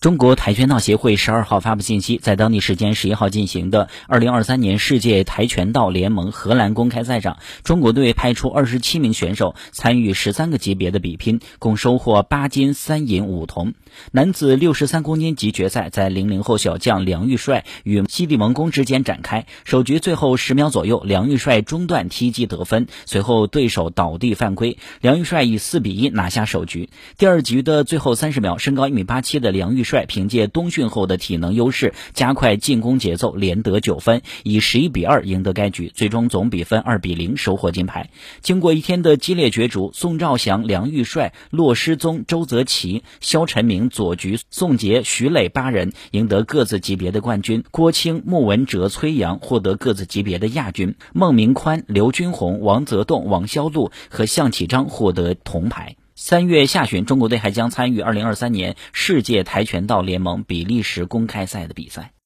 中国跆拳道协会十二号发布信息，在当地时间十一号进行的二零二三年世界跆拳道联盟荷兰公开赛上，中国队派出二十七名选手参与十三个级别的比拼，共收获八金三银五铜。男子六十三公斤级决赛在零零后小将梁玉帅与西地蒙公之间展开。首局最后十秒左右，梁玉帅中段踢击得分，随后对手倒地犯规，梁玉帅以四比一拿下首局。第二局的最后三十秒，身高一米八七的梁玉。帅凭借冬训后的体能优势，加快进攻节奏，连得九分，以十一比二赢得该局，最终总比分二比零收获金牌。经过一天的激烈角逐，宋兆祥、梁玉帅、骆诗宗、周泽奇、肖晨明、左菊、宋杰、徐磊八人赢得各自级别的冠军，郭清、穆文哲、崔阳获得各自级别的亚军，孟明宽、刘军红、王泽栋、王潇路和向启章获得铜牌。三月下旬，中国队还将参与2023年世界跆拳道联盟比利时公开赛的比赛。